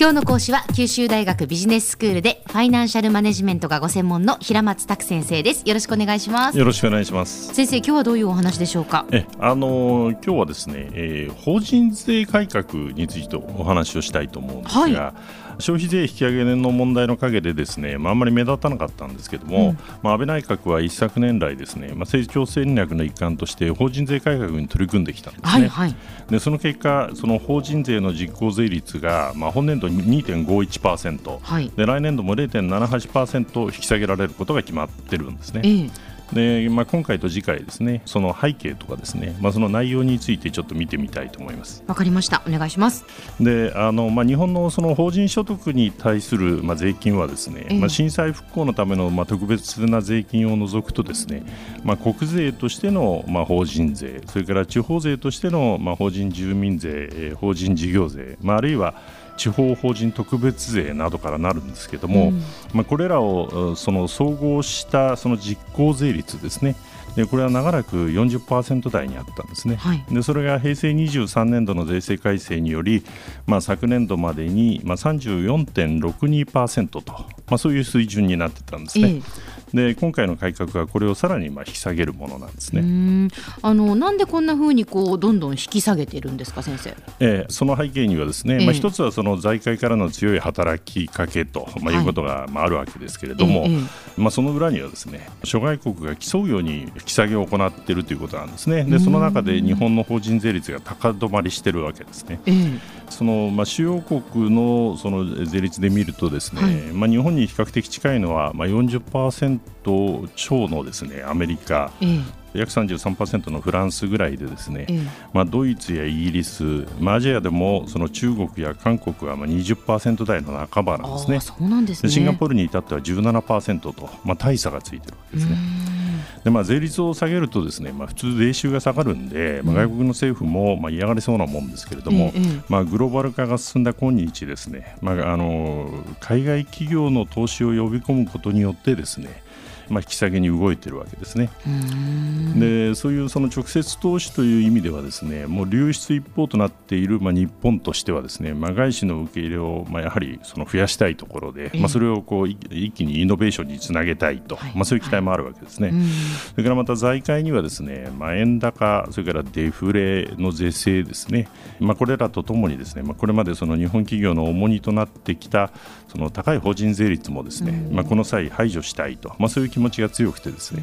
今日の講師は九州大学ビジネススクールでファイナンシャルマネジメントがご専門の平松卓先生です。よろしくお願いします。よろしくお願いします先生今日はどういうお話でしょうか？えあの今日はですね、えー、法人税改革についてお話をしたいと思うんですが、はい消費税引き上げの問題の陰でですね、まあ、あんまり目立たなかったんですけども、うん、まあ、安倍内閣は一昨年来ですね、まあ、成長戦略の一環として法人税改革に取り組んできたんですね、はいはい、でその結果その法人税の実効税率が、まあ、本年度2.51%、はい、で来年度も0.78%引き下げられることが決まってるんですね。えーで、まあ、今回と次回ですねその背景とかですね、まあ、その内容についてちょっと見てみたいと思います。わかりました。お願いします。であの、まあ、日本のその法人所得に対する、まあ、税金はですね、えー、まあ、震災復興のための、まあ、特別な税金を除くとですね、まあ、国税としての、まあ、法人税それから地方税としての、まあ、法人住民税法人事業税、まあ、あるいは地方法人特別税などからなるんですけども、うん、まあ、これらをその総合したその実効税率ですね。でこれは長らく40%台にあったんですね、はい、でそれが平成23年度の税制改正により、まあ、昨年度までに、まあ、34.62%と、まあ、そういう水準になってたんですね。えーで今回の改革はこれをさらにまあ引き下げるものなんですね。あのなんでこんなふうにこうどんどん引き下げてるんですか先生？えー、その背景にはですね、えー、まあ一つはその財界からの強い働きかけとまあいうことがまああるわけですけれども、はいえー、まあその裏にはですね諸外国が競うように引き下げを行っているということなんですね。でその中で日本の法人税率が高止まりしているわけですね。えー、そのまあ主要国のその税率で見るとですね、はい、まあ日本に比較的近いのはまあ40%超のですねアメリカ、ええ、約33%のフランスぐらいでですね、ええ、まあ、ドイツやイギリス、まあ、アジアでもその中国や韓国はまあ20%台の半ばなんですね。そうなんですね。シンガポールに至っては17%と、まあ、大差がついてるわけですね。でまあ、税率を下げるとですね、まあ、普通、税収が下がるんで、まあ、外国の政府もまあ嫌がりそうなもんですけれども、まあ、グローバル化が進んだ今日ですね、まあ、あの海外企業の投資を呼び込むことによってですねまあ、引き下げに動いているわけですね。でそういうその直接投資という意味ではですねもう流出一方となっている、まあ、日本としてはですね、まあ、外資の受け入れを、まあ、やはりその増やしたいところで、まあ、それをこう一気にイノベーションにつなげたいと、まあ、そういう期待もあるわけですね。それからまた財界にはですね、まあ、円高それからデフレの是正ですね、まあ、これらとともにですね、まあ、これまでその日本企業の重荷となってきたその高い法人税率もですね、まあ、この際排除したいと、まあ、そういう気持ちが強くてですね、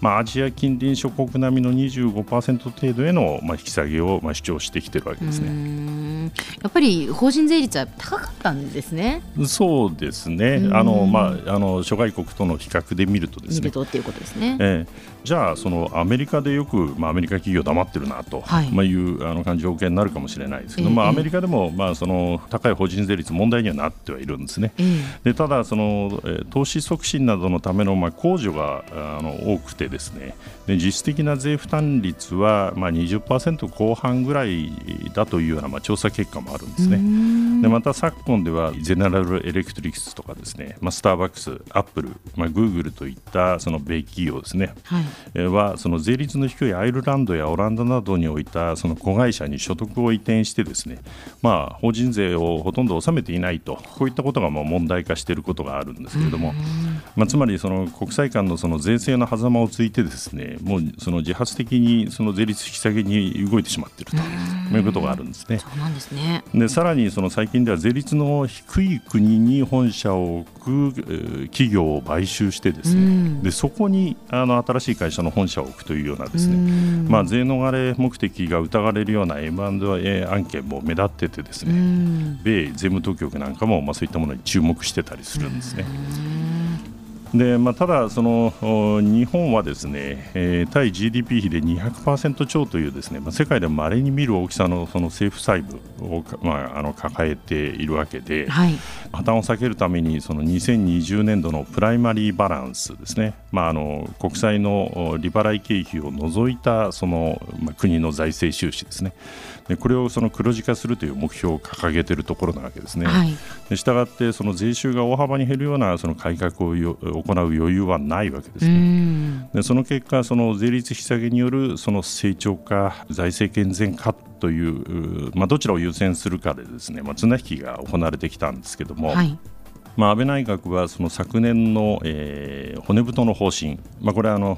まあ、アジア近隣諸国並みの25%程度への、まあ、引き下げを、まあ、主張してきているわけですねやっぱり法人税率は高かったんですね。そうですねあの、まあ、あの諸外国との比較で見るとですね。とっていうことですね。ええじゃあそのアメリカでよく、まあ、アメリカ企業黙ってるなと、はい、まあ、いうあの感じ条件になるかもしれないですけど、えー、まあ、アメリカでも、まあ、その高い法人税率問題にはなってはいるんですね。えー、でただその、え投資促進などのための、まあ、控除があの多くてですね。で実質的な税負担率は、まあ、20%後半ぐらいだというような、まあ、調査結果もあるんですね。でまた昨今ではゼネラル・エレクトリクスとかですね、まあ、スターバックス、アップル、まあ、グーグルといったその米企業ですね、はい。はその税率の低いアイルランドやオランダなどにおいたその子会社に所得を移転してですね、まあ、法人税をほとんど納めていないとこういったことがもう問題化していることがあるんですけれども、まあ、つまりその国際間のその税制の狭間をついてですねもうその自発的にその税率引き下げに動いてしまっているということがあるんですね。そうなんですね。でさらにその最近では税率の低い国に本社を置く企業を買収してですね、でそこにあの新しい会社の本社を置くというようなですね、まあ、税逃れ目的が疑われるような M&A 案件も目立っててですね、米税務当局なんかもまあそういったものに注目してたりするんですね。でまあ、ただ、その日本はですね、えー、対 GDP 比で200%超というですね、まあ、世界でまれに見る大きさのその政府債務を、まあ、あの抱えているわけで、はい、破綻を避けるためにその2020年度のプライマリーバランスですね、まあ、あの国債の利払い経費を除いたその、まあ、国の財政収支ですね。でこれをその黒字化するという目標を掲げているところなわけですね。はい、でしたがってその税収が大幅に減るようなその改革を行う余裕はないわけですね。でその結果その税率引き下げによるその成長か財政健全かという、まあ、どちらを優先するかでですね、まあ、綱引きが行われてきたんですけども、はい、まあ、安倍内閣はその昨年の、えー、骨太の方針、まあ、これはあの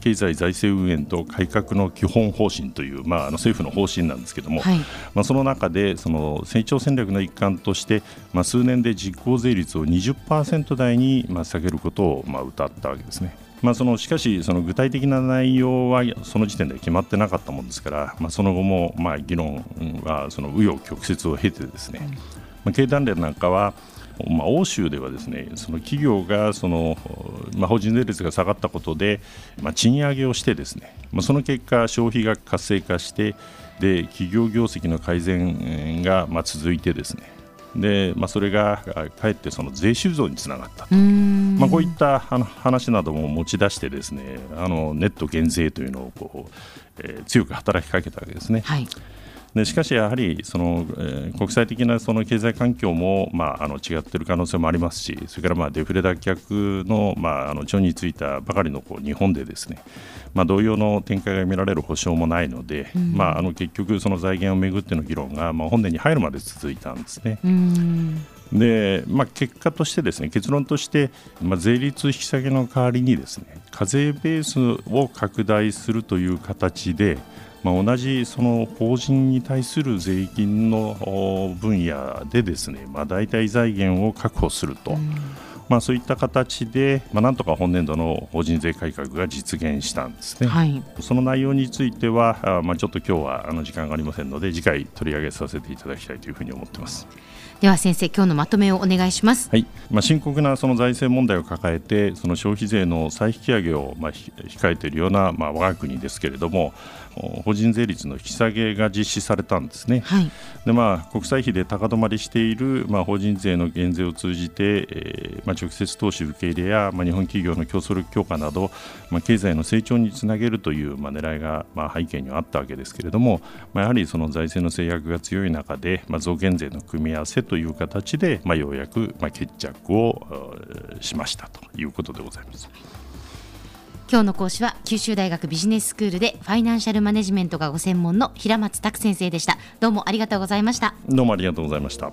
経済財政運営と改革の基本方針という、まあ、あの政府の方針なんですけども、はい、まあ、その中でその成長戦略の一環として、まあ、数年で実効税率を20%台に、まあ、下げることを、まあ、謳ったわけですね。まあ、そのしかし、その具体的な内容はその時点で決まってなかったものですから、まあ、その後もまあ議論はその紆余曲折を経てですね、まあ、経団連なんかはまあ、欧州ではですねその企業がその、まあ、法人税率が下がったことで、まあ、賃上げをしてですね、まあ、その結果消費が活性化してで企業業績の改善がまあ続いてですねで、まあ、それがかえってその税収増につながったと、まあ、こういった話なども持ち出してですねあのネット減税というのをこう、えー、強く働きかけたわけですね。はいでしかしやはりその、えー、国際的なその経済環境も、まあ、あの違っている可能性もありますしそれからまあデフレ脱却の,、まあ、あのについたばかりのこう日本でですね、まあ、同様の展開が見られる保証もないので、うん、まあ、あの結局その財源をめぐっての議論が、まあ、本年に入るまで続いたんですね。うんでまあ、結果としてですね結論として、まあ、税率引き下げの代わりにですね課税ベースを拡大するという形で、まあ、同じその法人に対する税金の分野でですね、まあ、代替財源を確保すると。うんまあ、そういった形で、まあ、なんとか本年度の法人税改革が実現したんですね、はい、その内容については、あまあ、ちょっと今日はあの時間がありませんので次回取り上げさせていただきたいというふうに思ってます。では先生今日のまとめをお願いします。はい、まあ深刻なその財政問題を抱えてその消費税の再引き上げをまあ控えているようなまあ我が国ですけれども、法人税率の引き下げが実施されたんですね。はい、でまあ国債費で高止まりしているまあ法人税の減税を通じて、えー、まあ直接投資受け入れやまあ日本企業の競争力強化などまあ経済の成長につなげるというまあ狙いがまあ背景にはあったわけですけれども、まあやはりその財政の制約が強い中でまあ増減税の組み合わせという形でまあようやくまあ決着をしましたということでございます。今日の講師は九州大学ビジネススクールでファイナンシャルマネジメントがご専門の平松卓先生でした。どうもありがとうございました。どうもありがとうございました